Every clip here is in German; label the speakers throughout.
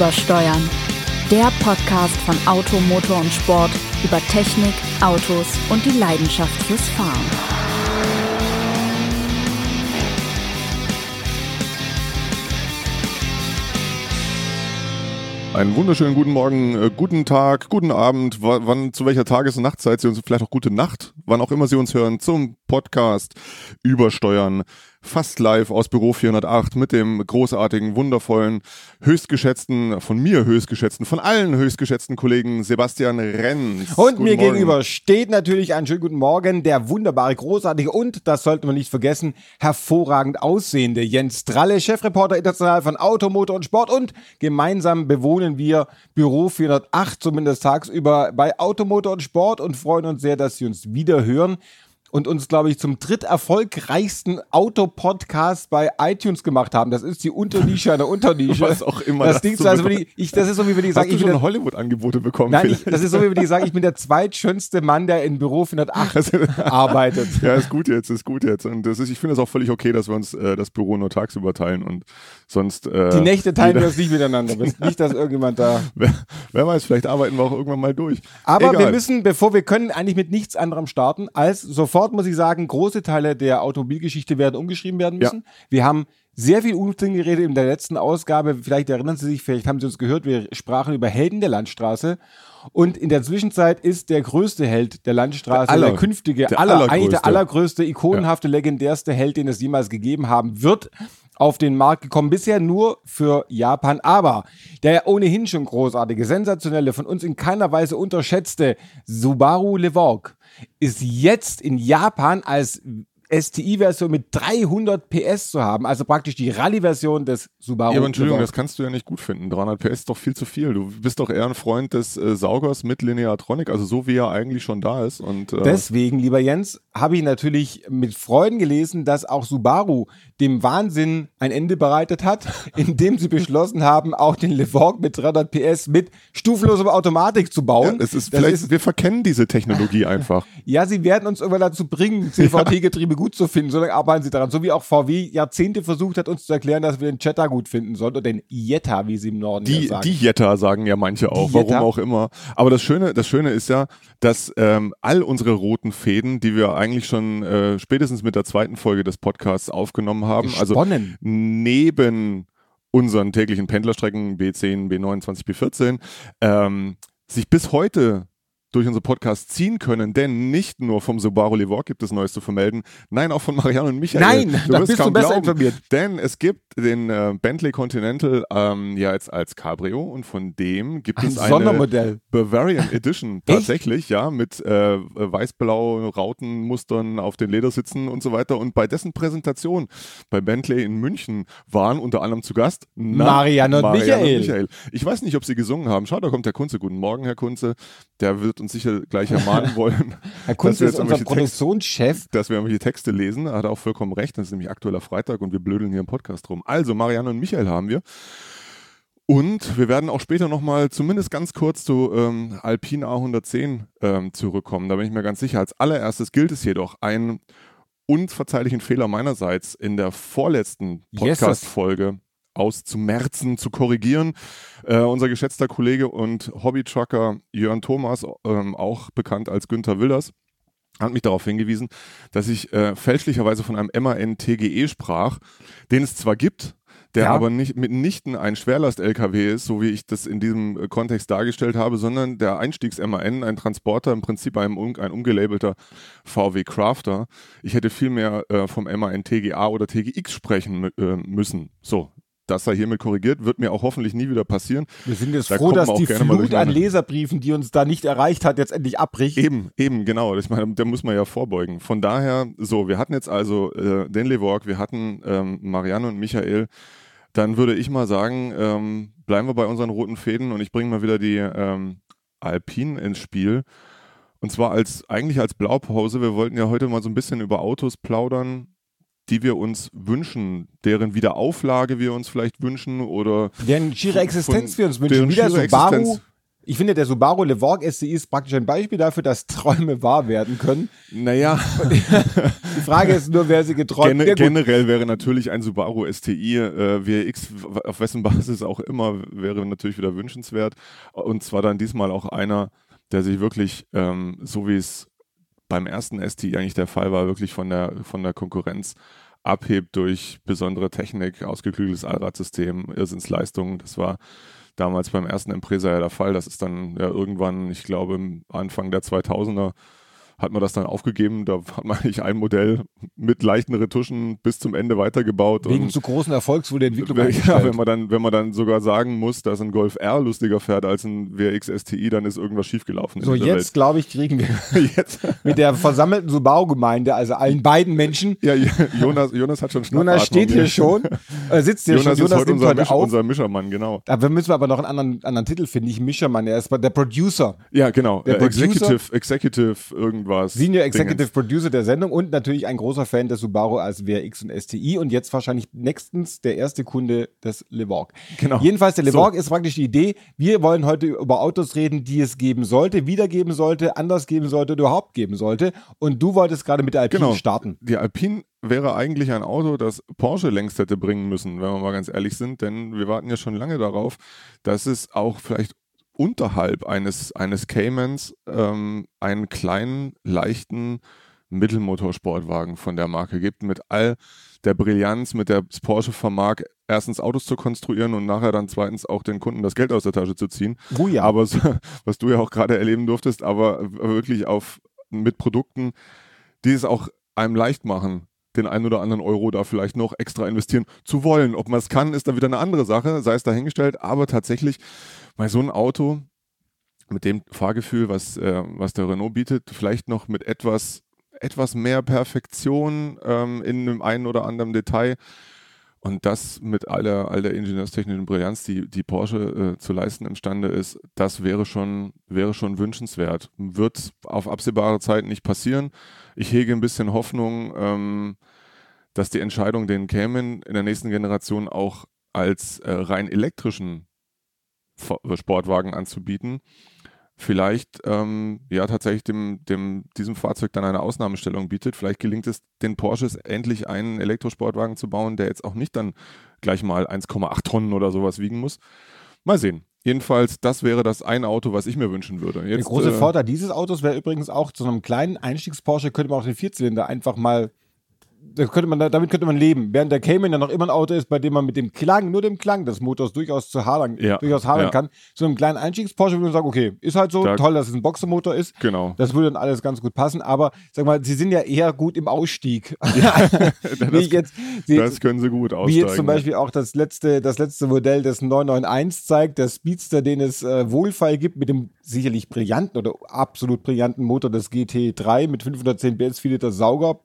Speaker 1: Übersteuern. Der Podcast von Auto, Motor und Sport über Technik, Autos und die Leidenschaft fürs Fahren.
Speaker 2: Einen wunderschönen guten Morgen, äh, guten Tag, guten Abend, wa- wann, zu welcher Tages- und Nachtzeit Sie uns, vielleicht auch gute Nacht, wann auch immer Sie uns hören, zum Podcast Übersteuern. Fast live aus Büro 408 mit dem großartigen, wundervollen, höchstgeschätzten, von mir höchstgeschätzten, von allen höchstgeschätzten Kollegen Sebastian Renz.
Speaker 3: Und
Speaker 2: Guten
Speaker 3: mir
Speaker 2: Morgen.
Speaker 3: gegenüber steht natürlich einen schönen guten Morgen der wunderbare, großartige und, das sollten wir nicht vergessen, hervorragend aussehende Jens Dralle, Chefreporter international von Auto, Motor und Sport und gemeinsam bewohnen wir Büro 408, zumindest tagsüber bei Auto, Motor und Sport und freuen uns sehr, dass Sie uns wieder hören und uns, glaube ich, zum dritterfolgreichsten Autopodcast bei iTunes gemacht haben. Das ist die Unternische einer Unternische.
Speaker 2: Was auch immer
Speaker 3: Das,
Speaker 2: das
Speaker 3: klingt
Speaker 2: so
Speaker 3: so, als würde
Speaker 2: bedeutet.
Speaker 3: ich, ich, das ist so, wie würde ich
Speaker 2: du
Speaker 3: ich bin
Speaker 2: Hollywood-Angebote bekommen?
Speaker 3: Nein, ich, das ist so, wie würde ich sagen, ich bin der zweitschönste Mann, der in Büro 408 arbeitet.
Speaker 2: Ja, ist gut jetzt, ist gut jetzt. Und das ist, ich finde es auch völlig okay, dass wir uns äh, das Büro nur tagsüber teilen und sonst. Äh,
Speaker 3: Die Nächte teilen
Speaker 2: jeder-
Speaker 3: wir uns nicht miteinander. Nicht, dass irgendjemand da.
Speaker 2: Wer, wer weiß, vielleicht arbeiten wir auch irgendwann mal durch.
Speaker 3: Aber
Speaker 2: Egal.
Speaker 3: wir müssen, bevor wir können, eigentlich mit nichts anderem starten, als sofort muss ich sagen, große Teile der Automobilgeschichte werden umgeschrieben werden müssen. Wir haben sehr viel Unsinn geredet in der letzten Ausgabe. Vielleicht erinnern Sie sich, vielleicht haben Sie uns gehört, wir sprachen über Helden der Landstraße. Und in der Zwischenzeit ist der größte Held der Landstraße,
Speaker 2: Der
Speaker 3: der,
Speaker 2: aller-
Speaker 3: künftige,
Speaker 2: der
Speaker 3: aller, eigentlich
Speaker 2: allergrößte.
Speaker 3: der allergrößte, ikonenhafte, legendärste Held, den es jemals gegeben haben wird, auf den Markt gekommen. Bisher nur für Japan, aber der ohnehin schon großartige, sensationelle, von uns in keiner Weise unterschätzte Subaru Levorg ist jetzt in Japan als STI-Version mit 300 PS zu haben, also praktisch die Rallye-Version des Subaru.
Speaker 2: Ja, aber Entschuldigung,
Speaker 3: Levorg.
Speaker 2: das kannst du ja nicht gut finden. 300 PS ist doch viel zu viel. Du bist doch eher ein Freund des äh, Saugers mit Lineatronic, also so wie er eigentlich schon da ist. Und, äh,
Speaker 3: Deswegen, lieber Jens, habe ich natürlich mit Freuden gelesen, dass auch Subaru dem Wahnsinn ein Ende bereitet hat, indem sie beschlossen haben, auch den Levorg mit 300 PS mit stufenloser Automatik zu
Speaker 2: ja,
Speaker 3: bauen.
Speaker 2: es ist
Speaker 3: das
Speaker 2: vielleicht,
Speaker 3: ist,
Speaker 2: wir verkennen diese Technologie einfach.
Speaker 3: ja, sie werden uns irgendwann dazu bringen, CVT-Getriebe gut zu finden, so lange arbeiten sie daran. So wie auch VW Jahrzehnte versucht hat, uns zu erklären, dass wir den Jetta gut finden sollen oder den Jetta, wie sie im Norden ja
Speaker 2: Die,
Speaker 3: sagen.
Speaker 2: die Jetta sagen ja manche auch,
Speaker 3: Die
Speaker 2: warum
Speaker 3: Jetta.
Speaker 2: auch immer. Aber das Schöne, das Schöne ist ja, dass ähm, all unsere roten Fäden, die wir eigentlich schon äh, spätestens mit der zweiten Folge des Podcasts aufgenommen haben, also
Speaker 3: Gesponnen.
Speaker 2: neben unseren täglichen Pendlerstrecken B10, B29, B14, ähm, sich bis heute durch unsere Podcast ziehen können, denn nicht nur vom Subaru Levorg gibt es Neues zu vermelden, nein, auch von Marianne und Michael.
Speaker 3: Nein,
Speaker 2: wirst
Speaker 3: bist du besser
Speaker 2: glauben,
Speaker 3: informiert.
Speaker 2: Denn es gibt den äh, Bentley Continental ähm, ja jetzt als Cabrio und von dem gibt
Speaker 3: Ein
Speaker 2: es eine
Speaker 3: Sondermodell.
Speaker 2: Bavarian Edition tatsächlich, ja, mit äh, weiß-blau Rautenmustern auf den Ledersitzen und so weiter. Und bei dessen Präsentation bei Bentley in München waren unter anderem zu Gast na,
Speaker 3: Marianne und Michael.
Speaker 2: Ich weiß nicht, ob sie gesungen haben. Schau, da kommt der Kunze. Guten Morgen, Herr Kunze. Der wird uns sicher gleich ermahnen wollen.
Speaker 3: Herr
Speaker 2: dass
Speaker 3: Kunze
Speaker 2: wir
Speaker 3: ist unser
Speaker 2: irgendwelche Texte-
Speaker 3: Produktionschef.
Speaker 2: dass wir irgendwelche Texte lesen. Er hat auch vollkommen recht. Das ist nämlich aktueller Freitag und wir blödeln hier im Podcast rum. Also, Marianne und Michael haben wir. Und wir werden auch später nochmal zumindest ganz kurz zu ähm, Alpine A110 ähm, zurückkommen. Da bin ich mir ganz sicher. Als allererstes gilt es jedoch, einen unverzeihlichen Fehler meinerseits in der vorletzten Podcast-Folge auszumerzen, zu korrigieren. Äh, unser geschätzter Kollege und Hobbytrucker Jörn Thomas, ähm, auch bekannt als Günther Wilders, hat mich darauf hingewiesen, dass ich äh, fälschlicherweise von einem MAN TGE E sprach, den es zwar gibt, der
Speaker 3: Ja.
Speaker 2: aber nicht mitnichten ein Schwerlast-LKW ist, so wie ich das in diesem äh, Kontext dargestellt habe, sondern der Einstiegs-MAN, ein Transporter, im Prinzip ein, ein umgelabelter VW Crafter. Ich hätte vielmehr äh, vom MAN TGA oder TGX sprechen äh, müssen. So, das sei hiermit korrigiert, wird mir auch hoffentlich nie wieder passieren.
Speaker 3: Wir sind jetzt
Speaker 2: Da
Speaker 3: froh, dass die Flut an. Leserbriefen, die uns da nicht erreicht hat, jetzt endlich abbricht.
Speaker 2: Eben, eben, genau. Ich meine, da muss man ja vorbeugen. Von daher, so, wir hatten jetzt also äh, den Levorg, wir hatten ähm, Marianne und Michael. Dann würde ich mal sagen, ähm, bleiben wir bei unseren roten Fäden und ich bringe mal wieder die ähm, Alpine ins Spiel. Und zwar als eigentlich als Blaupause. Wir wollten ja heute mal so ein bisschen über Autos plaudern, die wir uns wünschen, deren Wiederauflage wir uns vielleicht wünschen oder
Speaker 3: Deren schiere Existenz
Speaker 2: von
Speaker 3: wir uns wünschen. Wieder Subaru
Speaker 2: Existenz.
Speaker 3: Ich finde, der Subaru Levorg STI ist praktisch ein Beispiel dafür, dass Träume wahr werden können.
Speaker 2: Naja.
Speaker 3: Die Frage ist nur, wer sie geträumt
Speaker 2: Gen
Speaker 3: ja,
Speaker 2: Generell wäre natürlich ein Subaru STI, äh, WX, auf wessen Basis auch immer, wäre natürlich wieder wünschenswert. Und zwar dann diesmal auch einer, der sich wirklich, ähm, so wie es beim ersten STI eigentlich der Fall war, wirklich von der, von der Konkurrenz abhebt durch besondere Technik, ausgeklügeltes Allradsystem, Irrsinnsleistungen. Das war damals beim ersten Impresa ja der Fall. Das ist dann ja irgendwann, ich glaube, Anfang der 2000er hat man das dann aufgegeben. Da hat man eigentlich ein Modell mit leichten Retuschen bis zum Ende weitergebaut.
Speaker 3: Wegen zu großen Erfolgs wurde die Entwicklung
Speaker 2: Ja, wenn man dann, wenn man dann sogar sagen muss, dass ein Golf R lustiger fährt als ein WRX STI, dann ist irgendwas schiefgelaufen.
Speaker 3: So, jetzt glaube ich, kriegen wir jetzt mit der versammelten Subaru-Gemeinde, also allen beiden Menschen.
Speaker 2: Ja, Jonas, Jonas hat schon
Speaker 3: Jonas steht hier schon, äh, sitzt hier
Speaker 2: Jonas
Speaker 3: schon.
Speaker 2: Jonas ist heute unser, Misch, unser Mischermann, genau.
Speaker 3: Da müssen wir aber noch einen anderen, anderen Titel finden, nicht Mischermann, er ist der Producer.
Speaker 2: Ja, genau.
Speaker 3: Der
Speaker 2: äh, Executive, Executive irgendwas.
Speaker 3: Senior Executive Dingens. Producer der Sendung und natürlich ein großer Fan des Subaru als WRX und STI und jetzt wahrscheinlich nächstens der erste Kunde des Levorg.
Speaker 2: Genau.
Speaker 3: Jedenfalls, der Levorg so. ist praktisch die Idee, wir wollen heute über Autos reden, die es geben sollte, wiedergeben sollte, anders geben sollte, überhaupt geben sollte und du wolltest gerade mit der Alpine
Speaker 2: genau.
Speaker 3: starten.
Speaker 2: Die Alpine wäre eigentlich ein Auto, das Porsche längst hätte bringen müssen, wenn wir mal ganz ehrlich sind, denn wir warten ja schon lange darauf, dass es auch vielleicht unterhalb eines, eines Caymans ähm, einen kleinen, leichten Mittelmotorsportwagen von der Marke gibt, mit all der Brillanz, mit der Porsche vermag, erstens Autos zu konstruieren und nachher dann zweitens auch den Kunden das Geld aus der Tasche zu ziehen.
Speaker 3: Oh ja.
Speaker 2: Aber so, was du ja auch gerade erleben durftest, aber wirklich auf mit Produkten, die es auch einem leicht machen, den einen oder anderen Euro da vielleicht noch extra investieren zu wollen. Ob man es kann, ist dann wieder eine andere Sache, sei es dahingestellt. Aber tatsächlich, bei so einem Auto mit dem Fahrgefühl, was, äh, was der Renault bietet, vielleicht noch mit etwas, etwas mehr Perfektion ähm, in einem einen oder anderen Detail. Und das mit aller, all der ingenieurstechnischen Brillanz, die, die Porsche äh, zu leisten imstande ist, das wäre schon, wäre schon wünschenswert. Wird auf absehbare Zeit nicht passieren. Ich hege ein bisschen Hoffnung, ähm, dass die Entscheidung, den Cayman in der nächsten Generation auch als äh, rein elektrischen Sportwagen anzubieten, vielleicht ähm, ja tatsächlich dem, dem, diesem Fahrzeug dann eine Ausnahmestellung bietet. Vielleicht gelingt es den Porsches endlich einen Elektrosportwagen zu bauen, der jetzt auch nicht dann gleich mal 1,8 Tonnen oder sowas wiegen muss. Mal sehen. Jedenfalls, das wäre das ein Auto, was ich mir wünschen würde. Jetzt,
Speaker 3: Der große äh, Vorteil dieses Autos wäre übrigens auch, zu einem kleinen Einstiegs-Porsche könnte man auch den Vierzylinder einfach mal könnte man, damit könnte man leben. Während der Cayman ja noch immer ein Auto ist, bei dem man mit dem Klang, nur dem Klang des Motors durchaus zu hadern,
Speaker 2: ja,
Speaker 3: durchaus hadern
Speaker 2: ja.
Speaker 3: kann. So einem kleinen Einstiegs-Porsche würde man sagen, okay, ist halt so,
Speaker 2: Da-
Speaker 3: toll, dass es ein Boxermotor ist.
Speaker 2: Genau.
Speaker 3: Das würde dann alles ganz gut passen, aber sag mal, sie sind ja eher gut im Ausstieg. wie ich jetzt, sie,
Speaker 2: Das können sie gut
Speaker 3: wie
Speaker 2: aussteigen.
Speaker 3: jetzt zum Beispiel auch das letzte, das letzte Modell des 991 zeigt, der Speedster, den es äh, Wohlfall gibt, mit dem sicherlich brillanten oder absolut brillanten Motor des GT3 mit 510 PS, 4 Liter Sauger.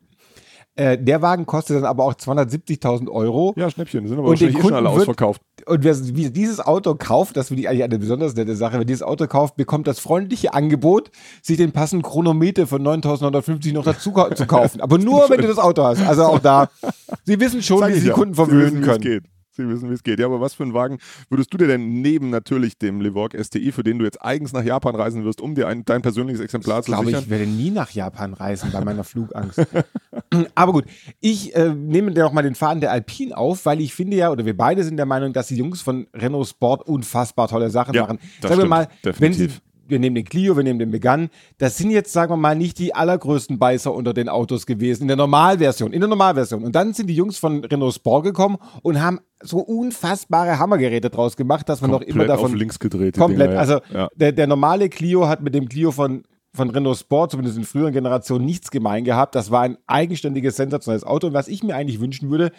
Speaker 3: Äh, der Wagen kostet dann aber auch 270.000 Euro.
Speaker 2: Ja, Schnäppchen, sind aber
Speaker 3: Und
Speaker 2: wahrscheinlich eh schon alle
Speaker 3: Kunden wird-
Speaker 2: ausverkauft.
Speaker 3: Und wer dieses Auto kauft, das finde ich eigentlich eine besonders nette Sache, wer dieses Auto kauft, bekommt das freundliche Angebot, sich den passenden Chronometer von 9.950 noch dazu zu kaufen. Aber nur, wenn du das Auto hast. Also auch da, sie wissen schon,
Speaker 2: Sag
Speaker 3: wie sie
Speaker 2: ja.
Speaker 3: Kunden verwöhnen können.
Speaker 2: Sie wissen, wie es geht. Ja, aber was für einen Wagen würdest du dir denn neben natürlich dem Levorg STI, für den du jetzt eigens nach Japan reisen wirst, um dir ein, dein persönliches Exemplar
Speaker 3: Ich
Speaker 2: zu
Speaker 3: glaube,
Speaker 2: sichern?
Speaker 3: ich werde nie nach Japan reisen bei meiner Flugangst. Aber gut, ich äh, nehme dir auch mal den Faden der Alpine auf, weil ich finde ja, oder wir beide sind der Meinung, dass die Jungs von Renault Sport unfassbar tolle Sachen
Speaker 2: Ja,
Speaker 3: machen. Sagen wir mal, wenn sie. Wir nehmen den Clio, wir nehmen den Megane, das sind jetzt, sagen wir mal, nicht die allergrößten Beißer unter den Autos gewesen, in der Normalversion, in der Normalversion. Und dann sind die Jungs von Renault Sport gekommen und haben so unfassbare Hammergeräte draus gemacht, dass man noch immer
Speaker 2: Komplett
Speaker 3: davon
Speaker 2: auf links gedreht.
Speaker 3: Komplett.
Speaker 2: Dinger, ja.
Speaker 3: Also
Speaker 2: ja.
Speaker 3: der, der normale Clio hat mit dem Clio von, von Renault Sport, zumindest in früheren Generationen, nichts gemein gehabt. Das war ein eigenständiges, sensationelles Auto. Und was ich mir eigentlich wünschen würde,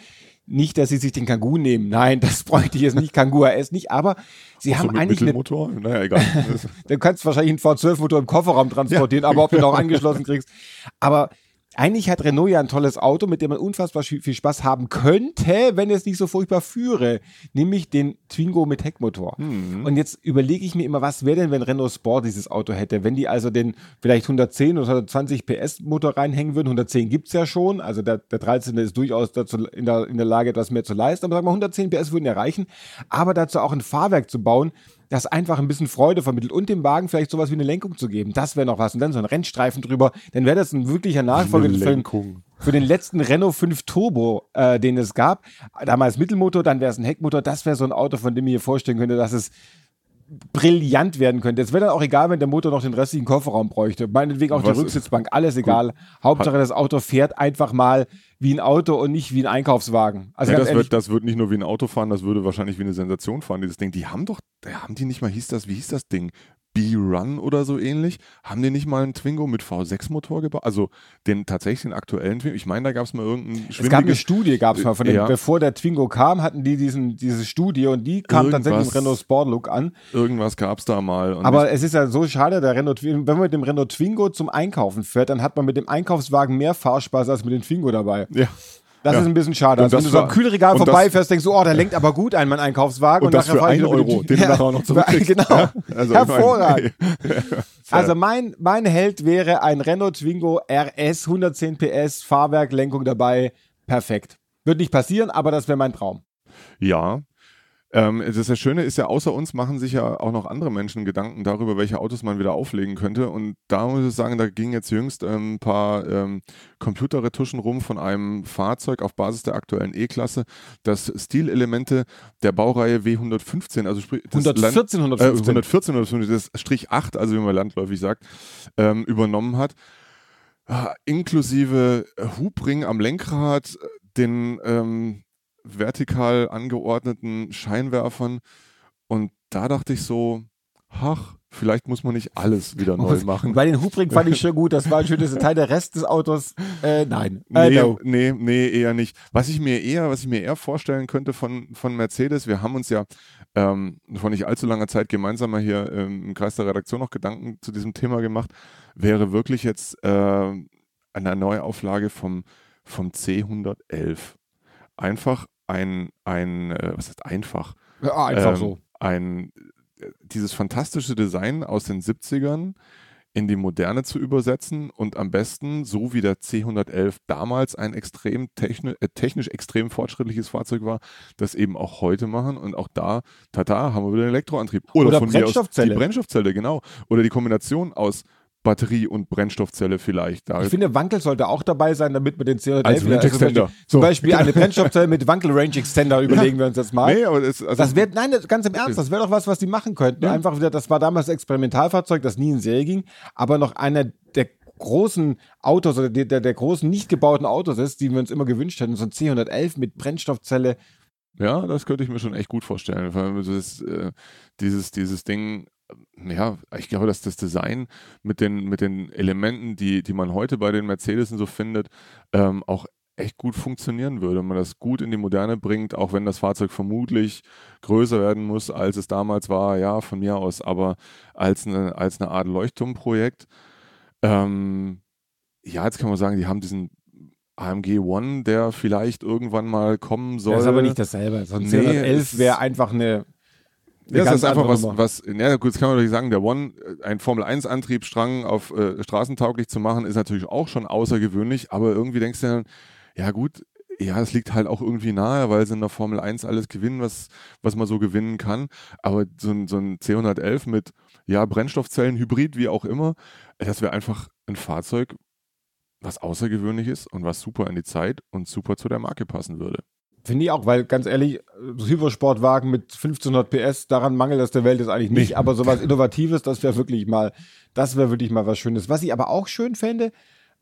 Speaker 3: nicht, dass sie sich den Kangoo nehmen. Nein, das bräuchte ich jetzt nicht. Kangoo RS nicht. Aber sie
Speaker 2: so
Speaker 3: haben
Speaker 2: mit
Speaker 3: eigentlich eine,
Speaker 2: Mittelmotor? Naja, egal.
Speaker 3: Du kannst wahrscheinlich einen V12-Motor im Kofferraum transportieren, aber ob du ihn auch angeschlossen kriegst. Aber eigentlich hat Renault ja ein tolles Auto, mit dem man unfassbar viel Spaß haben könnte, wenn es nicht so furchtbar führe. Nämlich den Twingo mit Heckmotor.
Speaker 2: Mhm.
Speaker 3: Und jetzt überlege ich mir immer, was wäre denn, wenn Renault Sport dieses Auto hätte? Wenn die also den vielleicht 110 oder 120 PS Motor reinhängen würden. 110 gibt's ja schon. Also der, der 13. ist durchaus dazu in, der, in der Lage, etwas mehr zu leisten. Aber sagen wir, 110 PS würden ja reichen. Aber dazu auch ein Fahrwerk zu bauen, das einfach ein bisschen Freude vermittelt und dem Wagen vielleicht sowas wie eine Lenkung zu geben. Das wäre noch was. Und dann so ein Rennstreifen drüber. Dann wäre das ein wirklicher Nachfolger für, den- für den letzten Renault 5 Turbo, äh, den es gab. Damals Mittelmotor, dann wäre es ein Heckmotor. Das wäre so ein Auto, von dem ich mir vorstellen könnte, dass es brillant werden könnte. Es wäre dann auch egal, wenn der Motor noch den restlichen Kofferraum bräuchte. Meinetwegen auch
Speaker 2: Was-
Speaker 3: die Rücksitzbank, alles egal. Hauptsache, das Auto fährt einfach mal wie ein Auto und nicht wie ein Einkaufswagen. Also
Speaker 2: Ja, das,
Speaker 3: ehrlich,
Speaker 2: wird, das wird nicht nur wie ein Auto fahren, das würde wahrscheinlich wie eine Sensation fahren, dieses Ding. Die haben doch, haben die nicht mal, hieß das, wie hieß das Ding? B-Run oder so ähnlich? Haben die nicht mal einen Twingo mit V6-Motor gebaut? Also den tatsächlich den aktuellen Twingo? Ich meine, da gab es mal irgendein
Speaker 3: es gab eine Studie, gab es mal von dem,
Speaker 2: Ja.
Speaker 3: bevor der Twingo kam, hatten die diesen, diese Studie und die kam tatsächlich im
Speaker 2: Irgendwas-
Speaker 3: Renault Sport Look an.
Speaker 2: Irgendwas gab es da mal.
Speaker 3: Aber es ist ja so schade, der Renault wenn man mit dem Renault Twingo zum Einkaufen fährt, dann hat man mit dem Einkaufswagen mehr Fahrspaß als mit dem Twingo dabei.
Speaker 2: ja.
Speaker 3: Das
Speaker 2: Ja.
Speaker 3: ist ein bisschen schade.
Speaker 2: Und
Speaker 3: Also wenn
Speaker 2: das
Speaker 3: du so am Kühlregal
Speaker 2: und das-
Speaker 3: vorbeifährst, denkst du, oh, der lenkt aber gut ein, mein Einkaufswagen.
Speaker 2: Und das
Speaker 3: nachher
Speaker 2: für einen Euro, den du nachher auch noch zurückkriegst.
Speaker 3: Genau.
Speaker 2: Also
Speaker 3: Hervorragend. Also mein, mein Held wäre ein Renault Twingo RS, 110 PS, Fahrwerk, Lenkung dabei. Perfekt. Wird nicht passieren, aber das wäre mein Traum.
Speaker 2: Ja. Ähm, das, das Schöne ist ja, außer uns machen sich ja auch noch andere Menschen Gedanken darüber, welche Autos man wieder auflegen könnte. Und da muss ich sagen, da ging jetzt jüngst ähm, ein paar ähm, Computerretuschen rum von einem Fahrzeug auf Basis der aktuellen E-Klasse, das Stilelemente der Baureihe W115, also sprich das
Speaker 3: 114,
Speaker 2: Land,
Speaker 3: 115.
Speaker 2: Äh, 114, 115, das Strich 8, also wie man landläufig sagt, ähm, übernommen hat. Ah, inklusive Hubring am Lenkrad, den ähm, vertikal angeordneten Scheinwerfern. Und da dachte ich so, ach, vielleicht muss man nicht alles wieder neu machen.
Speaker 3: Bei den Hubring fand ich schon gut, das war ein schönes Detail. Der Rest des Autos, äh, nein. Äh,
Speaker 2: Nee,
Speaker 3: no.
Speaker 2: nee, nee, eher nicht. Was ich mir eher, was ich mir eher vorstellen könnte von, von Mercedes, wir haben uns ja ähm, vor nicht allzu langer Zeit gemeinsam mal hier ähm, im Kreis der Redaktion noch Gedanken zu diesem Thema gemacht, wäre wirklich jetzt äh, eine Neuauflage vom, vom C111. Einfach ein, ein äh, was heißt einfach?
Speaker 3: Ja, einfach
Speaker 2: ähm,
Speaker 3: so.
Speaker 2: Ein, äh, dieses fantastische Design aus den 70ern in die Moderne zu übersetzen und am besten, so wie der C111 damals ein extrem techni äh, technisch extrem fortschrittliches Fahrzeug war, das eben auch heute machen und auch da, tata, haben wir wieder einen Elektroantrieb.
Speaker 3: Oder
Speaker 2: von mir aus
Speaker 3: Brennstoffzelle.
Speaker 2: Die Brennstoffzelle, genau. Oder die Kombination aus Batterie und Brennstoffzelle vielleicht. Da
Speaker 3: Ich finde, Wankel sollte auch dabei sein, damit man den C111
Speaker 2: Als Range
Speaker 3: also zum Beispiel-
Speaker 2: Extender. So.
Speaker 3: Eine Brennstoffzelle mit Wankel Range Extender überlegen wir uns jetzt mal.
Speaker 2: nee, aber das, also,
Speaker 3: Das wäre, nein, ganz im Ernst, das wäre doch was, was die machen könnten.
Speaker 2: Ja.
Speaker 3: Einfach wieder, das war damals Experimentalfahrzeug, das nie in Serie ging, aber noch einer der großen Autos oder der, der, der großen nicht gebauten Autos ist, die wir uns immer gewünscht hätten. So ein C111 mit Brennstoffzelle.
Speaker 2: Ja, das könnte ich mir schon echt gut vorstellen. Vor allem das, äh, dieses, dieses Ding, ja, ich glaube, dass das Design mit den, mit den Elementen, die, die man heute bei den Mercedes so findet, ähm, auch echt gut funktionieren würde. Man das gut in die Moderne bringt, auch wenn das Fahrzeug vermutlich größer werden muss, als es damals war, ja, von mir aus, aber als eine, als eine Art Leuchtturmprojekt. Ähm, ja, jetzt kann man sagen, die haben diesen AMG One, der vielleicht irgendwann mal kommen soll.
Speaker 3: Das ist aber nicht dasselbe. So ein
Speaker 2: Nee,
Speaker 3: C111
Speaker 2: es-
Speaker 3: wäre einfach eine.
Speaker 2: Ja, das ist einfach was, was, ja gut, das kann man natürlich sagen, der One, äh, ein Formel-1-Antriebsstrang auf äh, straßentauglich zu machen, ist natürlich auch schon außergewöhnlich, aber irgendwie denkst du dann, ja gut, ja, es liegt halt auch irgendwie nahe, weil sie in der Formel 1 alles gewinnen, was, was man so gewinnen kann. Aber so ein, so ein C111 mit, ja, Brennstoffzellen, Hybrid, wie auch immer, das wäre einfach ein Fahrzeug, was außergewöhnlich ist und was super in die Zeit und super zu der Marke passen würde.
Speaker 3: Finde ich auch, weil ganz ehrlich, Hypersportwagen mit 1500 PS, daran mangelt es der Welt jetzt eigentlich nicht,
Speaker 2: Nee.
Speaker 3: aber sowas Innovatives, das wäre wirklich mal, das wäre wirklich mal was Schönes. Was ich aber auch schön fände,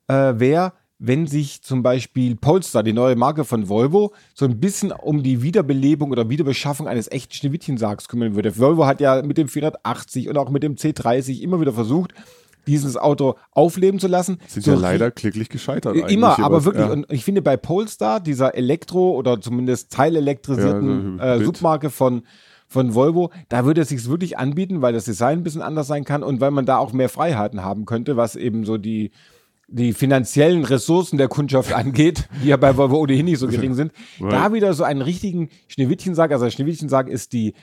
Speaker 3: äh, wäre, wenn sich zum Beispiel Polestar, die neue Marke von Volvo, so ein bisschen um die Wiederbelebung oder Wiederbeschaffung eines echten Schneewittchensargs kümmern würde. Volvo hat ja mit dem 480 und auch mit dem C30 immer wieder versucht, dieses Auto aufleben zu lassen.
Speaker 2: Sind
Speaker 3: So
Speaker 2: ja leider kläglich gescheitert.
Speaker 3: Immer, aber
Speaker 2: was-
Speaker 3: wirklich.
Speaker 2: ja.
Speaker 3: Und ich finde bei Polestar, dieser Elektro- oder zumindest teilelektrisierten
Speaker 2: Ja,
Speaker 3: äh. Submarke von, von Volvo, da würde es sich wirklich anbieten, weil das Design ein bisschen anders sein kann und weil man da auch mehr Freiheiten haben könnte, was eben so die, die finanziellen Ressourcen der Kundschaft angeht, die ja bei Volvo ohnehin nicht so gering sind. Da wieder so einen richtigen Schneewittchensarg, also der Schneewittchensarg ist die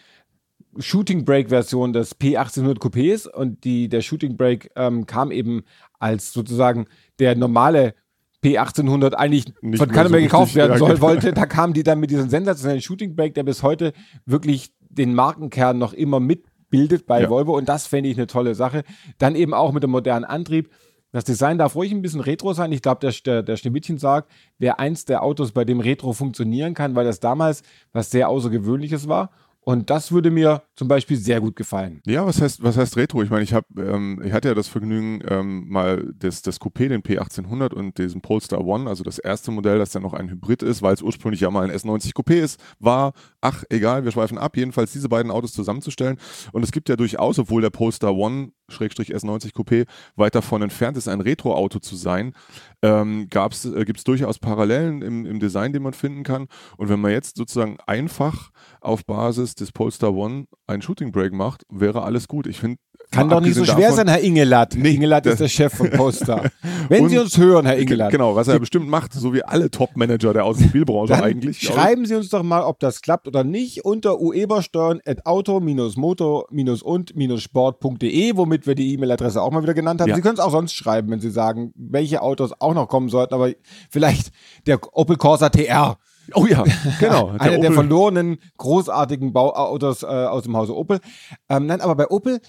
Speaker 3: Shooting Brake Version des P1800 Coupés und die, der Shooting Brake ähm, kam eben als sozusagen der normale P1800 eigentlich
Speaker 2: Nicht
Speaker 3: von
Speaker 2: mehr
Speaker 3: keiner
Speaker 2: so
Speaker 3: mehr gekauft werden soll,
Speaker 2: genau.
Speaker 3: wollte. Da kam die dann mit diesem sensationellen Shooting Brake, der bis heute wirklich den Markenkern noch immer mit bildet bei
Speaker 2: Ja.
Speaker 3: Volvo und das fände ich eine tolle Sache. Dann eben auch mit dem modernen Antrieb. Das Design darf ruhig ein bisschen retro sein. Ich glaube, der, der, der Schneewittchen sagt, wäre eins der Autos, bei dem Retro funktionieren kann, weil das damals was sehr Außergewöhnliches war. Und das würde mir zum Beispiel sehr gut gefallen.
Speaker 2: Ja, was heißt, was heißt Retro? Ich meine, ich habe, ähm, ich hatte ja das Vergnügen, ähm, mal das, das Coupé, den P1800 und diesen Polestar One, also das erste Modell, das dann noch ein Hybrid ist, weil es ursprünglich ja mal ein S90 Coupé ist, war, ach, egal, wir schweifen ab, jedenfalls diese beiden Autos zusammenzustellen. Und es gibt ja durchaus, obwohl der Polestar One Schrägstrich S90 Coupé weit davon entfernt ist, ein Retro-Auto zu sein, ähm, äh, gibt es durchaus Parallelen im, im Design, die man finden kann. Und wenn man jetzt sozusagen einfach auf Basis des Polestar One einen Shooting Break macht, wäre alles gut. Ich finde,
Speaker 3: Kann doch nicht so schwer
Speaker 2: davon-
Speaker 3: sein, Herr Ingelath.
Speaker 2: Nee,
Speaker 3: Ingelath
Speaker 2: das-
Speaker 3: ist der Chef von Poster. Wenn Sie uns hören, Herr Ingelath,
Speaker 2: Genau, was er bestimmt macht, so wie alle Top-Manager der Automobilbranche eigentlich.
Speaker 3: schreiben Sie uns doch mal, ob das klappt oder nicht, unter uebersteuern.auto-moto-sport.de, womit wir die E-Mail-Adresse auch mal wieder genannt haben.
Speaker 2: Ja.
Speaker 3: Sie können es auch sonst schreiben, wenn Sie sagen, welche Autos auch noch kommen sollten, aber vielleicht der Opel Corsa TR.
Speaker 2: Oh ja, genau.
Speaker 3: Einer der
Speaker 2: Opel-
Speaker 3: verlorenen, großartigen Bauautos äh, aus dem Hause Opel. Ähm, nein, aber bei Opel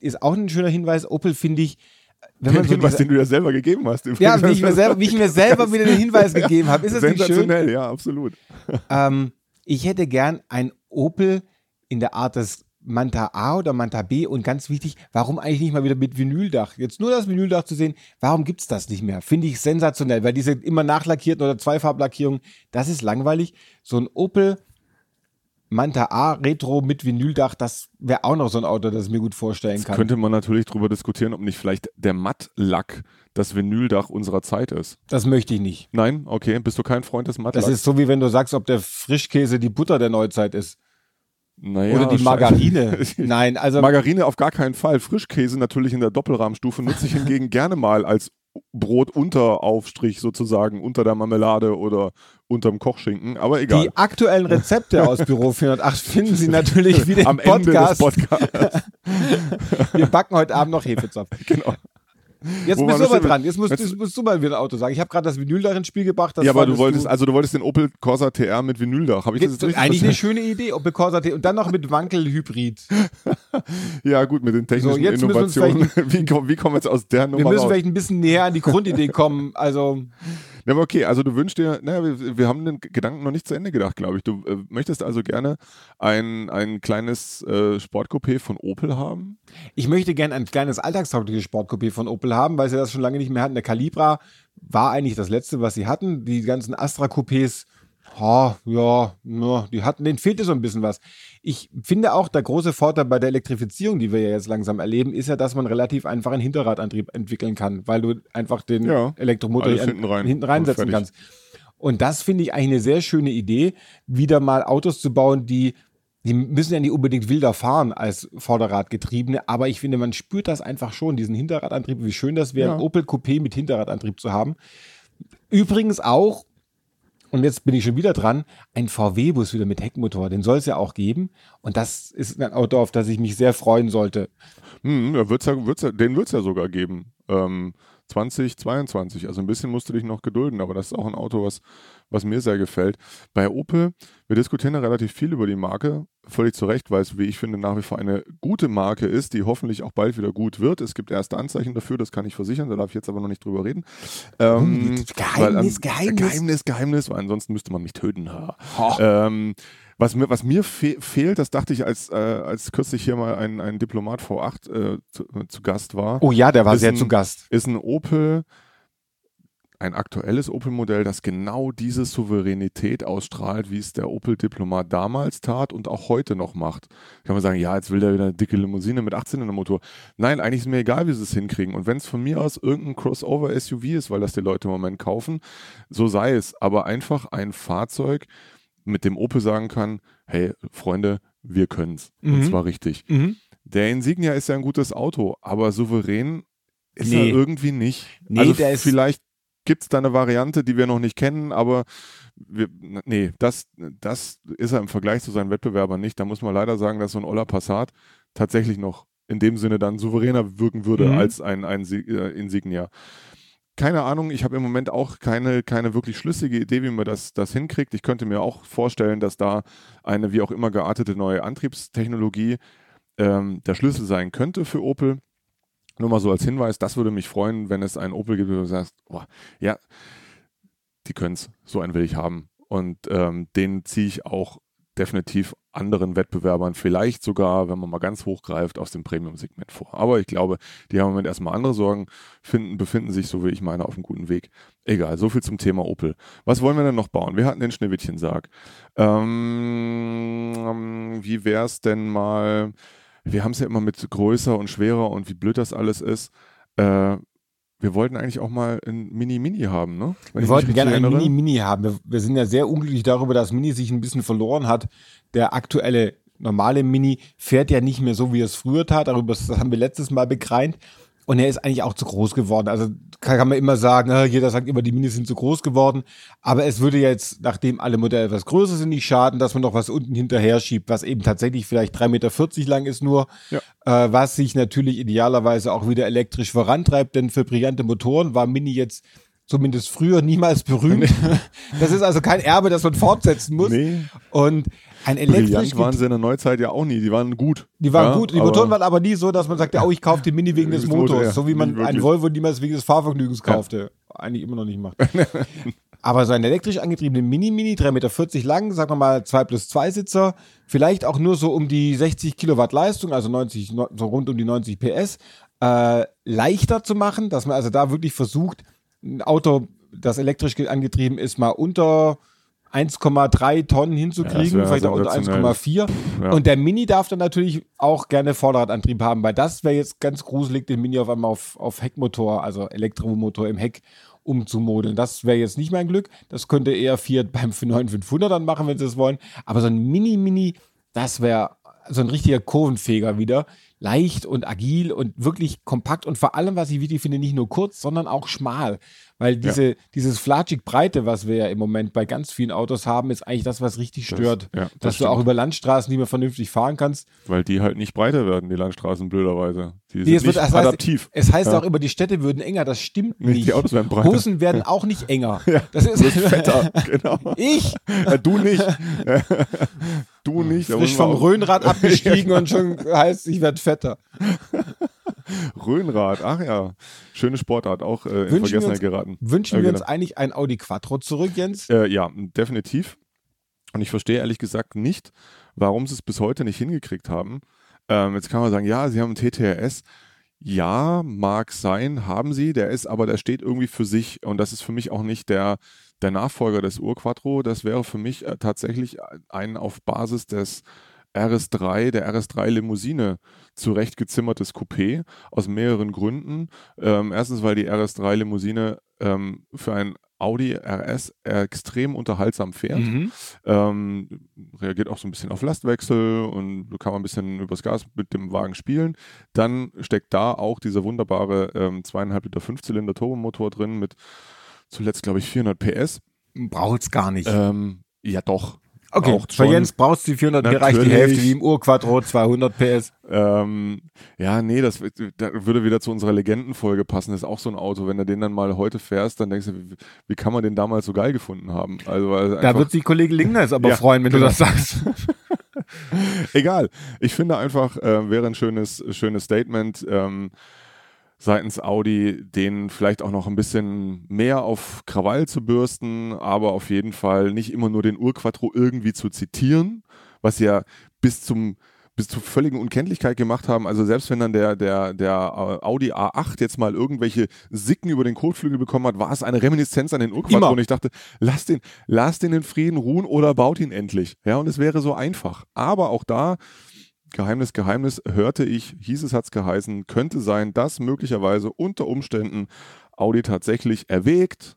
Speaker 3: ist auch ein schöner Hinweis. Opel finde ich, wenn
Speaker 2: den
Speaker 3: man so
Speaker 2: Hinweis,
Speaker 3: diese-
Speaker 2: den du ja selber gegeben hast.
Speaker 3: ja, wie ich, mir selber, wie ich mir selber wieder den Hinweis gegeben habe. Ist das nicht schön?
Speaker 2: Sensationell, ja, absolut.
Speaker 3: Ähm, ich hätte gern ein Opel in der Art des Manta A oder Manta B und ganz wichtig, warum eigentlich nicht mal wieder mit Vinyldach? Jetzt nur das Vinyldach zu sehen, warum gibt es das nicht mehr? Finde ich sensationell, weil diese immer nachlackierten oder Zweifarblackierungen, das ist langweilig. So ein Opel Manta A Retro mit Vinyldach, das wäre auch noch so ein Auto, das ich mir gut vorstellen kann.
Speaker 2: Könnte man natürlich darüber diskutieren, ob nicht vielleicht der Mattlack das Vinyldach unserer Zeit ist.
Speaker 3: Das möchte ich nicht.
Speaker 2: Nein? Okay, bist du kein Freund des Mattlacks?
Speaker 3: Das ist so, wie wenn du sagst, ob der Frischkäse die Butter der Neuzeit ist.
Speaker 2: Naja,
Speaker 3: Oder die. Margarine. Nein, also
Speaker 2: Margarine auf gar keinen Fall. Frischkäse natürlich in der Doppelrahmstufe nutze ich hingegen gerne mal als Brotunteraufstrich sozusagen unter der Marmelade oder unterm Kochschinken. Aber egal.
Speaker 3: Die aktuellen Rezepte aus Büro 408 finden Sie natürlich wieder im
Speaker 2: Am Ende des
Speaker 3: Podcast.
Speaker 2: Podcasts.
Speaker 3: Wir backen heute Abend noch Hefezopf.
Speaker 2: genau.
Speaker 3: Jetzt bist du
Speaker 2: wir stehen?
Speaker 3: dran. Jetzt musst,
Speaker 2: Jetzt-
Speaker 3: musst du mal wieder ein Auto sagen. Ich habe gerade das Vinyl da ins Spiel gebracht. Das
Speaker 2: Ja, aber du wolltest, also du wolltest den Opel Corsa TR mit Vinyldach. Habe ich das
Speaker 3: Jetzt,
Speaker 2: richtig
Speaker 3: eigentlich eine schöne Idee. Opel Corsa T und dann noch mit Wankelhybrid.
Speaker 2: Ja, gut, mit den technischen
Speaker 3: So, wir
Speaker 2: Innovationen. Wie, wie kommen wir jetzt aus der
Speaker 3: Wir
Speaker 2: Nummer
Speaker 3: müssen
Speaker 2: raus?
Speaker 3: vielleicht ein bisschen näher an die Grundidee kommen. Also,
Speaker 2: Ja, aber okay, also du wünschst dir, naja, wir, wir haben den Gedanken noch nicht zu Ende gedacht, glaube ich. Du äh, möchtest also gerne ein, ein kleines äh, Sportcoupé von Opel haben?
Speaker 3: ich möchte gerne ein kleines alltagstaugliches Sportcoupé von Opel haben, weil sie das schon lange nicht mehr hatten. Der Calibra war eigentlich das letzte, was sie hatten. Die ganzen Astra-Coupés, oh, ja, ja, die hatten, denen fehlte so ein bisschen was. Ich finde auch, der große Vorteil bei der Elektrifizierung, die wir ja jetzt langsam erleben, ist ja, dass man relativ einfach einen Hinterradantrieb entwickeln kann, weil du einfach den
Speaker 2: Ja,
Speaker 3: Elektromotor
Speaker 2: hinten rein
Speaker 3: hinten reinsetzen
Speaker 2: fertig.
Speaker 3: kannst. Und das finde ich eigentlich eine sehr schöne Idee, wieder mal Autos zu bauen, die die müssen ja nicht unbedingt wilder fahren als Vorderradgetriebene, aber ich finde, man spürt das einfach schon, diesen Hinterradantrieb, wie schön das wäre,
Speaker 2: Ja.
Speaker 3: ein Opel Coupé mit Hinterradantrieb zu haben. Übrigens auch, und jetzt bin ich schon wieder dran, ein VW-Bus wieder mit Heckmotor, den soll es ja auch geben. Und das ist ein Auto, auf das ich mich sehr freuen sollte.
Speaker 2: Hm, wird's ja, wird's ja, den wird es ja sogar geben. Ähm, 2022. Also ein bisschen musst du dich noch gedulden, aber das ist auch ein Auto, was, was mir sehr gefällt. Bei Opel, wir diskutieren ja relativ viel über die Marke, völlig zu Recht, weil es, wie ich finde, nach wie vor eine gute Marke ist, die hoffentlich auch bald wieder gut wird. Es gibt erste Anzeichen dafür, das kann ich versichern, da darf ich jetzt aber noch nicht drüber reden. Ähm,
Speaker 3: Hm, Geheimnis,
Speaker 2: weil,
Speaker 3: Geheimnis.
Speaker 2: Geheimnis, Geheimnis, weil ansonsten müsste man mich töten. Ähm, was mir, was mir fe fehlt, das dachte ich, als, äh, als kürzlich hier mal ein, ein Diplomat V8 äh, zu, zu Gast war,
Speaker 3: Oh ja, der war sehr
Speaker 2: ein-
Speaker 3: zu Gast.
Speaker 2: ist ein Opel, ein aktuelles Opel-Modell, das genau diese Souveränität ausstrahlt, wie es der Opel-Diplomat damals tat und auch heute noch macht. Kann man sagen, ja, jetzt will der wieder eine dicke Limousine mit 18 in der Motor. Nein, eigentlich ist mir egal, wie sie es hinkriegen. Und wenn es von mir aus irgendein Crossover-SUV ist, weil das die Leute im Moment kaufen, so sei es. Aber einfach ein Fahrzeug, mit dem Opel sagen kann, hey, Freunde, wir können's. Und
Speaker 3: Mhm.
Speaker 2: zwar richtig.
Speaker 3: Mhm.
Speaker 2: Der Insignia ist ja ein gutes Auto, aber souverän ist
Speaker 3: Nee.
Speaker 2: er irgendwie nicht.
Speaker 3: Nee,
Speaker 2: also
Speaker 3: der ist-
Speaker 2: vielleicht gibt es da eine Variante, die wir noch nicht kennen, aber wir, nee, das, das ist er im Vergleich zu seinen Wettbewerbern nicht. Da muss man leider sagen, dass so ein Oller Passat tatsächlich noch in dem Sinne dann souveräner wirken würde
Speaker 3: Mhm.
Speaker 2: als ein, ein äh, Insignia. Keine Ahnung, ich habe im Moment auch keine, keine wirklich schlüssige Idee, wie man das, das hinkriegt. Ich könnte mir auch vorstellen, dass da eine wie auch immer geartete neue Antriebstechnologie ähm, der Schlüssel sein könnte für Opel. Nur mal so als Hinweis, das würde mich freuen, wenn es einen Opel gibt, wo du sagst, oh, ja, die können es, so einen will ich haben. Und ähm, den ziehe ich auch definitiv anderen Wettbewerbern, vielleicht sogar, wenn man mal ganz hoch greift, aus dem Premium-Segment vor. Aber ich glaube, die haben im Moment erstmal andere Sorgen, finden, befinden sich, so wie ich meine, auf einem guten Weg. Egal, so viel zum Thema Opel. Was wollen wir denn noch bauen? Wir hatten den Schneewittchensarg. Ähm, wie wäre es denn mal, wir haben es ja immer mit größer und schwerer und wie blöd das alles ist. Äh, wir wollten eigentlich auch mal ein Mini-Mini haben, ne?
Speaker 3: Wenn wir wollten gerne ein Mini-Mini haben. Wir, wir, sind ja sehr unglücklich darüber, dass Mini sich ein bisschen verloren hat. Der aktuelle normale Mini fährt ja nicht mehr so, wie es früher tat. Darüber das haben wir letztes Mal begreint. Und er ist eigentlich auch zu groß geworden. Also kann, man immer sagen, äh, jeder sagt immer, die Minis sind zu groß geworden. Aber es würde jetzt, nachdem alle Modelle etwas größer sind, nicht schaden, dass man noch was unten hinterher schiebt, was eben tatsächlich vielleicht 3,40 Meter lang ist nur, ja. äh, was sich natürlich idealerweise auch wieder elektrisch vorantreibt. Denn für brillante Motoren war Mini jetzt zumindest früher niemals berühmt. Das ist also kein Erbe, das man fortsetzen muss. Nee. Und ein elektrisch
Speaker 2: Brillant waren sie in der Neuzeit ja auch nie. Die waren gut.
Speaker 3: Die waren ja, gut. Die Motoren waren aber nie so, dass man sagte, oh, ich kaufe den Mini wegen des Motors. Motor, ja. So wie man einen Volvo niemals wegen des Fahrvergnügens kaufte. Ja. Eigentlich immer noch nicht macht. aber so ein elektrisch angetriebener Mini-Mini, 3,40 Meter lang, sagen wir mal 2 plus 2 Sitzer, vielleicht auch nur so um die 60 Kilowatt Leistung, also 90, so rund um die 90 PS, äh, leichter zu machen, dass man also da wirklich versucht, ein Auto, das elektrisch angetrieben ist, mal unter 1,3 Tonnen hinzukriegen, ja, vielleicht auch unter 1,4. Ja. Und der Mini darf dann natürlich auch gerne Vorderradantrieb haben, weil das wäre jetzt ganz gruselig, den Mini auf einmal auf, auf Heckmotor, also Elektromotor im Heck umzumodeln. Das wäre jetzt nicht mein Glück. Das könnte eher Fiat beim 9500 dann machen, wenn sie es wollen. Aber so ein Mini-Mini, das wäre so ein richtiger Kurvenfeger wieder leicht und agil und wirklich kompakt und vor allem, was ich wichtig finde, nicht nur kurz, sondern auch schmal. Weil diese, ja. dieses flatschig Breite, was wir ja im Moment bei ganz vielen Autos haben, ist eigentlich das, was richtig stört. Das, ja, das dass stimmt. du auch über Landstraßen nicht mehr vernünftig fahren kannst.
Speaker 2: Weil die halt nicht breiter werden, die Landstraßen, blöderweise. Die nee, sind nicht wird, adaptiv.
Speaker 3: Heißt, es heißt ja. auch immer, die Städte würden enger. Das stimmt nicht.
Speaker 2: Die Autos werden breiter.
Speaker 3: Hosen werden auch nicht enger.
Speaker 2: das ist, du fetter, genau.
Speaker 3: Ich?
Speaker 2: du nicht. du nicht.
Speaker 3: Frisch vom Röhnrad abgestiegen und schon heißt, ich werde fetter.
Speaker 2: Röhnrad, ach ja. Schöne Sportart, auch äh, in Vergessenheit uns, geraten.
Speaker 3: Wünschen äh, wir uns genau. eigentlich ein Audi Quattro zurück, Jens?
Speaker 2: Äh, ja, definitiv. Und ich verstehe ehrlich gesagt nicht, warum sie es bis heute nicht hingekriegt haben. Ähm, jetzt kann man sagen, ja, sie haben einen TTRS. Ja, mag sein, haben sie. Der ist aber, der steht irgendwie für sich. Und das ist für mich auch nicht der, der Nachfolger des Urquattro. Das wäre für mich äh, tatsächlich ein auf Basis des RS3, der RS3 Limousine zurechtgezimmertes Coupé aus mehreren Gründen. Ähm, erstens, weil die RS3 Limousine ähm, für ein Audi RS extrem unterhaltsam fährt. Mhm. Ähm, reagiert auch so ein bisschen auf Lastwechsel und kann man ein bisschen übers Gas mit dem Wagen spielen. Dann steckt da auch dieser wunderbare ähm, 2,5 Liter Fünfzylinder Turbomotor drin mit zuletzt, glaube ich, 400 PS.
Speaker 3: Braucht es gar nicht.
Speaker 2: Ähm, ja, doch.
Speaker 3: Okay, braucht bei Jens brauchst du die 400, Natürlich. gereicht die Hälfte wie im Urquattro, 200 PS.
Speaker 2: Ähm, ja, nee, das, das, würde wieder zu unserer Legendenfolge passen. Das ist auch so ein Auto. Wenn du den dann mal heute fährst, dann denkst du, wie, wie kann man den damals so geil gefunden haben? Also, also
Speaker 3: da wird sich Kollege Lingner jetzt aber ja, freuen, wenn genau. du das sagst.
Speaker 2: Egal. Ich finde einfach, äh, wäre ein schönes, schönes Statement. Ähm, seitens Audi, den vielleicht auch noch ein bisschen mehr auf Krawall zu bürsten, aber auf jeden Fall nicht immer nur den Urquattro irgendwie zu zitieren, was ja bis zum bis zur völligen Unkenntlichkeit gemacht haben. Also selbst wenn dann der, der, der Audi A8 jetzt mal irgendwelche Sicken über den Kotflügel bekommen hat, war es eine Reminiszenz an den Urquattro. Und ich dachte, lass den, lass den in Frieden ruhen oder baut ihn endlich. Ja, und es wäre so einfach. Aber auch da Geheimnis, Geheimnis, hörte ich, hieß es, hat es geheißen, könnte sein, dass möglicherweise unter Umständen Audi tatsächlich erwägt,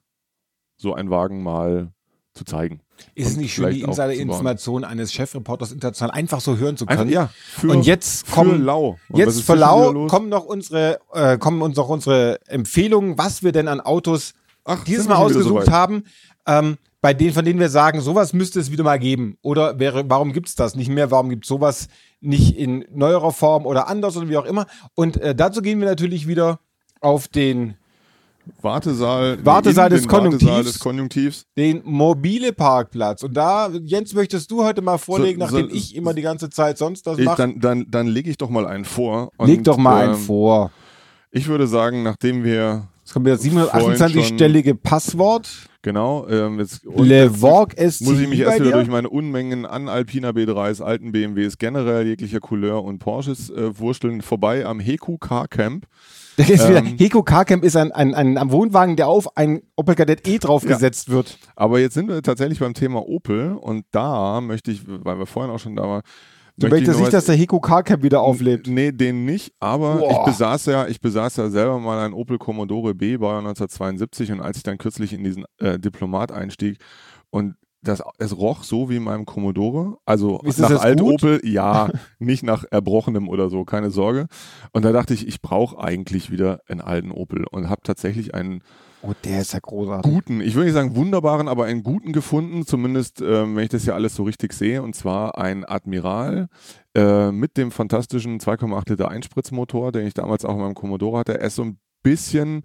Speaker 2: so einen Wagen mal zu zeigen.
Speaker 3: Ist es nicht schön, die Insider-Information eines Chefreporters international einfach so hören zu können? Einfach,
Speaker 2: ja,
Speaker 3: für, und jetzt kommen, für Lau. Und jetzt für Lau kommen noch unsere, äh, kommen uns noch unsere Empfehlungen, was wir denn an Autos Ach, dieses Mal ausgesucht so haben. Ähm, bei denen, von denen wir sagen, sowas müsste es wieder mal geben. Oder wäre, warum gibt es das nicht mehr? Warum gibt es sowas nicht in neuerer Form oder anders oder wie auch immer? Und äh, dazu gehen wir natürlich wieder auf den
Speaker 2: Wartesaal,
Speaker 3: Wartesaal
Speaker 2: nee,
Speaker 3: des
Speaker 2: den Wartesaal
Speaker 3: Konjunktivs.
Speaker 2: des Konjunktivs.
Speaker 3: Den mobile Parkplatz. Und da, Jens, möchtest du heute mal vorlegen,
Speaker 2: So-
Speaker 3: nachdem
Speaker 2: so-
Speaker 3: ich immer die ganze Zeit sonst das mache?
Speaker 2: dann dann, dann lege ich doch mal einen vor. Und,
Speaker 3: Leg doch mal einen
Speaker 2: ähm,
Speaker 3: vor.
Speaker 2: Ich würde sagen, nachdem wir,
Speaker 3: Es kommt das
Speaker 2: vorhin
Speaker 3: 728-stellige Passwort.
Speaker 2: genau, ähm, jetzt
Speaker 3: Le
Speaker 2: jetzt
Speaker 3: Vorg ST
Speaker 2: muss ich mich erst wieder
Speaker 3: dir?
Speaker 2: durch meine Unmengen an Alpina B3s, alten BMWs generell jeglicher Couleur und Porsches äh, wursteln vorbei am Heku Car Camp.
Speaker 3: Da ist wieder,
Speaker 2: Ähm,
Speaker 3: Heko Carcamp ist ein, ein, ein, ein Wohnwagen, der auf ein Opel Kadett E draufgesetzt wird.
Speaker 2: Aber jetzt sind wir tatsächlich beim Thema Opel und da möchte ich, weil wir vorhin auch schon da waren,
Speaker 3: Du möchtest nicht, dass der Heko Carcamp wieder auflebt.
Speaker 2: Nee, den nicht, aber
Speaker 3: Boah.
Speaker 2: ich besaß ja, ich besaß ja selber mal einen Opel Commodore B, Baujahr 1972 und als ich dann kürzlich in diesen äh, Diplomat einstieg und das, es roch so wie in meinem Commodore, also
Speaker 3: Ist
Speaker 2: nach alt? Opel, ja, nicht nach Erbrochenem oder so, keine Sorge. Und da dachte ich, ich brauche eigentlich wieder einen alten Opel und habe tatsächlich einen
Speaker 3: Oh, der ist ja großartig.
Speaker 2: guten, ich würde nicht sagen wunderbaren, aber einen guten gefunden, zumindest ähm, wenn ich das ja alles so richtig sehe, und zwar ein Admiral äh, mit dem fantastischen 2,8 Liter Einspritzmotor, den ich damals auch in meinem Commodore hatte. Er ist so ein bisschen,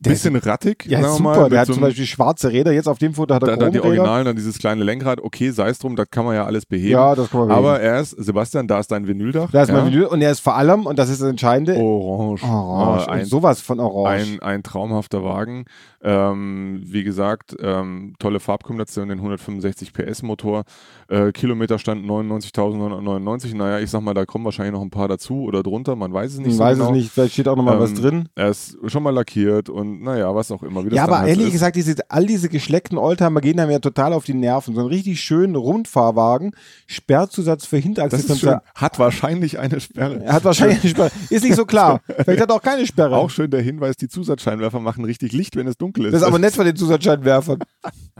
Speaker 3: Der
Speaker 2: bisschen rattig,
Speaker 3: Ja,
Speaker 2: sagen wir
Speaker 3: super.
Speaker 2: mal.
Speaker 3: der hat
Speaker 2: so
Speaker 3: zum Beispiel schwarze Räder. Jetzt auf dem Foto hat er
Speaker 2: da, dann die. Originalen, dann dieses kleine Lenkrad. Okay, sei es drum, das kann man ja alles beheben.
Speaker 3: Ja, das kann man
Speaker 2: aber
Speaker 3: bewegen.
Speaker 2: er ist, Sebastian, da ist dein Vinyldach.
Speaker 3: Da ist
Speaker 2: ja,
Speaker 3: mein Vinyl und er ist vor allem, und das ist das Entscheidende,
Speaker 2: Orange.
Speaker 3: orange.
Speaker 2: Ein,
Speaker 3: sowas von orange.
Speaker 2: ein, ein traumhafter Wagen. Ähm, wie gesagt, ähm, tolle Farbkombination, den 165 PS Motor. Äh, Kilometerstand 99.999. Naja, ich sag mal, da kommen wahrscheinlich noch ein paar dazu oder drunter. Man weiß es nicht
Speaker 3: ich
Speaker 2: so
Speaker 3: weiß
Speaker 2: genau.
Speaker 3: es nicht, vielleicht steht auch noch mal was
Speaker 2: Ähm,
Speaker 3: drin.
Speaker 2: Er ist schon mal lackiert und naja, was auch immer.
Speaker 3: Ja, aber
Speaker 2: halt
Speaker 3: ehrlich
Speaker 2: ist.
Speaker 3: gesagt, diese, all diese geschleckten Oldtimer gehen einem ja total auf die Nerven. So ein richtig schönen Rundfahrwagen, Sperrzusatz für Hinterachse.
Speaker 2: Hat wahrscheinlich eine Sperre.
Speaker 3: Er hat wahrscheinlich eine Sperre. Ist nicht so klar. Vielleicht hat er auch keine Sperre.
Speaker 2: Auch schön der Hinweis, die Zusatzscheinwerfer machen richtig Licht, wenn es dunkel ist.
Speaker 3: das ist aber nett von den Zusatzscheinwerfern.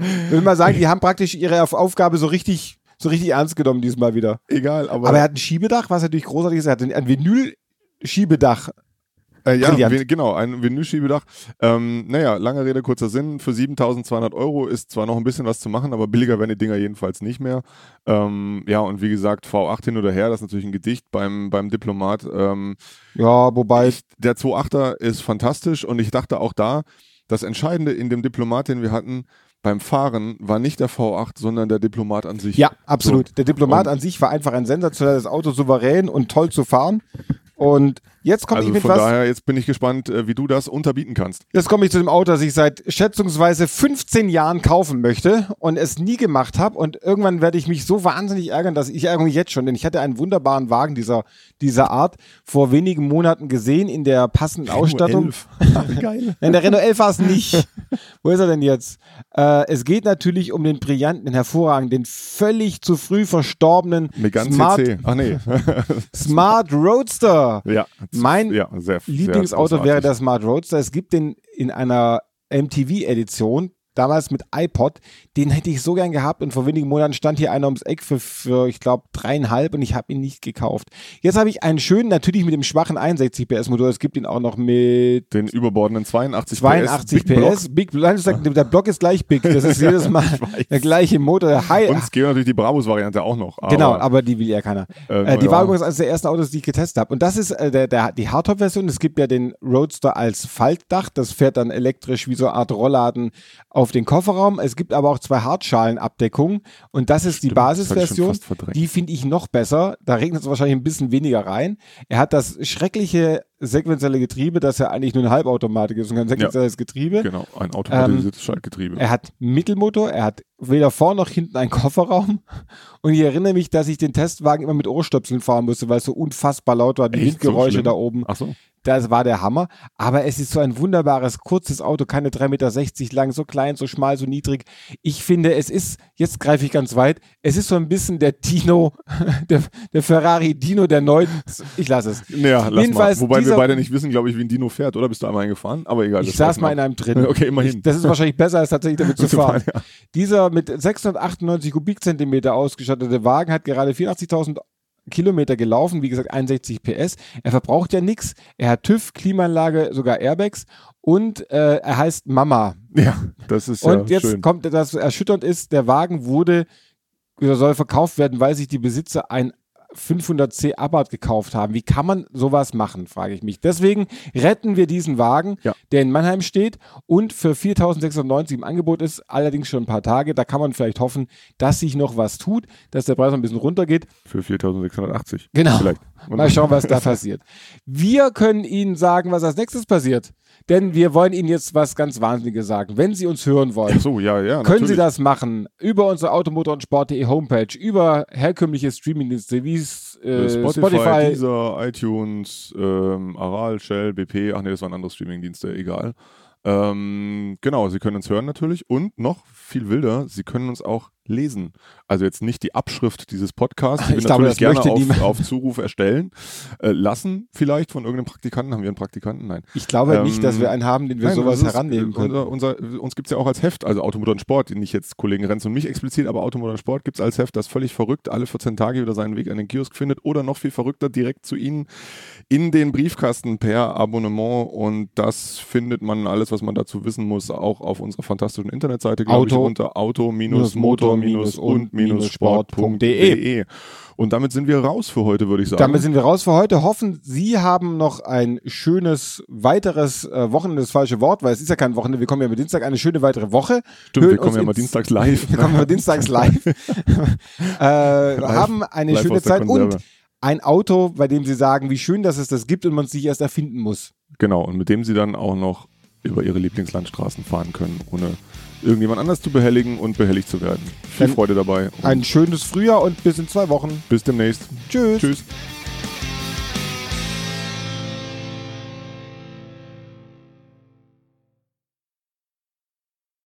Speaker 3: Ich will mal sagen, die haben praktisch ihre Auf- Aufgabe so richtig, so richtig ernst genommen diesmal wieder.
Speaker 2: Egal, aber,
Speaker 3: Aber er hat ein Schiebedach, was natürlich großartig ist. Er hat ein Vinyl-Schiebedach.
Speaker 2: Äh, ja,
Speaker 3: Brillant.
Speaker 2: we- genau, ein Vinylschiebedach. Ähm, naja, lange Rede, kurzer Sinn. Für 7200 Euro ist zwar noch ein bisschen was zu machen, aber billiger werden die Dinger jedenfalls nicht mehr. Ähm, ja, und wie gesagt, V8 hin oder her, das ist natürlich ein Gedicht beim, beim Diplomat. Ähm,
Speaker 3: Ja, wobei.
Speaker 2: ich, der 2.8er ist fantastisch und ich dachte auch da, das Entscheidende in dem Diplomat, den wir hatten, beim Fahren war nicht der V8, sondern der Diplomat an sich.
Speaker 3: Ja, absolut. Der Diplomat
Speaker 2: Und-
Speaker 3: an sich war einfach ein sensationelles Auto, souverän und toll zu fahren. Und jetzt komme
Speaker 2: Also
Speaker 3: ich mit
Speaker 2: von
Speaker 3: was.
Speaker 2: daher, jetzt bin ich gespannt, äh, wie du das unterbieten kannst.
Speaker 3: Jetzt komme ich zu dem Auto, das ich seit schätzungsweise 15 Jahren kaufen möchte und es nie gemacht habe. Und irgendwann werde ich mich so wahnsinnig ärgern, dass ich ärgere mich jetzt schon, denn ich hatte einen wunderbaren Wagen dieser, dieser Art vor wenigen Monaten gesehen in der passenden Ausstattung.
Speaker 2: Geil.
Speaker 3: Nein, der Renault 11 war es nicht. Wo ist er denn jetzt? Äh, es geht natürlich um den brillanten, den hervorragenden, den völlig zu früh verstorbenen
Speaker 2: Megane
Speaker 3: Smart,
Speaker 2: CC. Ach nee.
Speaker 3: Smart Roadster.
Speaker 2: ja.
Speaker 3: Mein
Speaker 2: ja, sehr, sehr
Speaker 3: Lieblingsauto
Speaker 2: großartig.
Speaker 3: wäre der Smart Roadster. Es gibt den in einer MTV-Edition, damals mit iPod. Den hätte ich so gern gehabt und vor wenigen Monaten stand hier einer ums Eck für, für ich glaube, dreieinhalb und ich habe ihn nicht gekauft. Jetzt habe ich einen schönen, natürlich mit dem schwachen 61 PS Motor. Es gibt ihn auch noch mit
Speaker 2: Den überbordenden 82
Speaker 3: 82
Speaker 2: PS. Big
Speaker 3: PS. Big, nein, der Block ist gleich big. Das ist jedes Mal der gleiche Motor. Der High,
Speaker 2: Und es gibt natürlich die Brabus-Variante auch noch. Aber,
Speaker 3: Genau, aber die will ja keiner.
Speaker 2: Äh,
Speaker 3: Äh, die
Speaker 2: ja.
Speaker 3: war übrigens eines der ersten Autos, die ich getestet habe. Und das ist äh, der, der, die Hardtop-Version. Es gibt ja den Roadster als Faltdach. Das fährt dann elektrisch wie so eine Art Rollladen auf den Kofferraum. Es gibt aber auch zwei Hartschalenabdeckungen. Und das ist die
Speaker 2: Stimmt, schon
Speaker 3: Basisversion. Die finde ich noch besser. Da regnet es wahrscheinlich ein bisschen weniger rein. Er hat das schreckliche sequenzielle Getriebe, das ja eigentlich nur eine Halbautomatik ist und kein sequenzielles Getriebe.
Speaker 2: Genau, ein automatisiertes
Speaker 3: Ähm,
Speaker 2: Schaltgetriebe.
Speaker 3: Er hat Mittelmotor, er hat weder vorne noch hinten einen Kofferraum. Und ich erinnere mich, dass ich den Testwagen immer mit Ohrstöpseln fahren musste, weil es so unfassbar laut war, die
Speaker 2: Echt? So
Speaker 3: Windgeräusche
Speaker 2: schlimm?
Speaker 3: da oben.
Speaker 2: Ach so.
Speaker 3: Das war der Hammer. Aber es ist so ein wunderbares, kurzes Auto, keine 3,60 Meter lang, so klein, so schmal, so niedrig. Ich finde, es ist, jetzt greife ich ganz weit, es ist so ein bisschen der Dino, der, der Ferrari Dino der neuen. Ich lasse es.
Speaker 2: Ja, lass
Speaker 3: Jedenfalls
Speaker 2: mal. Wobei wir
Speaker 3: dieser-
Speaker 2: beide nicht wissen, glaube ich, wie ein Dino fährt, oder? Bist du einmal eingefahren? Aber egal.
Speaker 3: Ich saß mal
Speaker 2: wir.
Speaker 3: in einem drin.
Speaker 2: Okay, immerhin.
Speaker 3: Ich, das ist wahrscheinlich besser, als tatsächlich damit zu fahren.
Speaker 2: fahren, ja.
Speaker 3: Dieser mit 698 Kubikzentimeter ausgestattete Wagen hat gerade 84.000 Kilometer gelaufen, wie gesagt 61 PS. Er verbraucht ja nichts. Er hat TÜV, Klimaanlage, sogar Airbags und äh, er heißt Mama.
Speaker 2: Ja, das ist
Speaker 3: Und
Speaker 2: ja
Speaker 3: jetzt
Speaker 2: schön.
Speaker 3: kommt das erschütternd ist, der Wagen wurde oder soll verkauft werden, weil sich die Besitzer ein 500c Abarth gekauft haben. Wie kann man sowas machen, frage ich mich. Deswegen retten wir diesen Wagen,
Speaker 2: Ja.
Speaker 3: der in Mannheim steht und für 4.690 im Angebot ist, allerdings schon ein paar Tage. Da kann man vielleicht hoffen, dass sich noch was tut, dass der Preis noch ein bisschen runtergeht.
Speaker 2: Für 4680.
Speaker 3: Genau.
Speaker 2: Vielleicht.
Speaker 3: Mal schauen, was da passiert. Wir können Ihnen sagen, was als nächstes passiert. Denn wir wollen Ihnen jetzt was ganz Wahnsinniges sagen. Wenn Sie uns hören wollen,
Speaker 2: so, ja, ja.
Speaker 3: können Sie
Speaker 2: natürlich.
Speaker 3: das machen über unsere Automotor und Sport.de Homepage, über herkömmliche Streamingdienste wie äh,
Speaker 2: Spotify,
Speaker 3: Spotify.
Speaker 2: Deezer, iTunes, ähm, Aral, Shell, BP, ach nee, das waren andere Streamingdienste, egal. Ähm, genau, Sie können uns hören natürlich und noch viel wilder, Sie können uns auch lesen. Also jetzt nicht die Abschrift dieses Podcasts, die wir
Speaker 3: Ich glaube,
Speaker 2: natürlich gerne auf, auf Zuruf erstellen äh, lassen, vielleicht von irgendeinem Praktikanten. Haben wir einen Praktikanten? Nein.
Speaker 3: Ich glaube
Speaker 2: Ähm,
Speaker 3: nicht, dass wir einen haben, den wir
Speaker 2: Nein,
Speaker 3: sowas
Speaker 2: ist,
Speaker 3: herannehmen
Speaker 2: äh,
Speaker 3: können.
Speaker 2: Unser, unser, uns gibt es ja auch als Heft, also Automotor und Sport, nicht jetzt Kollegen Renz und mich explizit, aber Automotor und Sport gibt es als Heft, das völlig verrückt alle 14 Tage wieder seinen Weg an den Kiosk findet oder noch viel verrückter direkt zu Ihnen in den Briefkasten per Abonnement und das findet man alles, was man dazu wissen muss, auch auf unserer fantastischen Internetseite, glaube ich, unter auto-motor-und-sport.de. Und damit sind wir raus für heute, würde ich sagen.
Speaker 3: Damit sind wir raus für heute. Hoffen, Sie haben noch ein schönes weiteres äh, Wochenende, das falsche Wort, weil es ist ja kein Wochenende, wir kommen ja mit Dienstag, eine schöne weitere Woche.
Speaker 2: Stimmt, wir
Speaker 3: Hören
Speaker 2: kommen
Speaker 3: uns
Speaker 2: ja mal dienstags live.
Speaker 3: Wir kommen mal dienstags live. äh, haben eine
Speaker 2: live
Speaker 3: schöne Zeit und ein Auto, bei dem Sie sagen, wie schön, dass es das gibt und man es sich erst erfinden muss.
Speaker 2: Genau, und mit dem sie dann auch noch über ihre Lieblingslandstraßen fahren können, ohne irgendjemand anders zu behelligen und behelligt zu werden. Viel Freude dabei
Speaker 3: Ein schönes Frühjahr und bis in zwei Wochen.
Speaker 2: bis demnächst.
Speaker 3: Tschüss.
Speaker 2: Tschüss.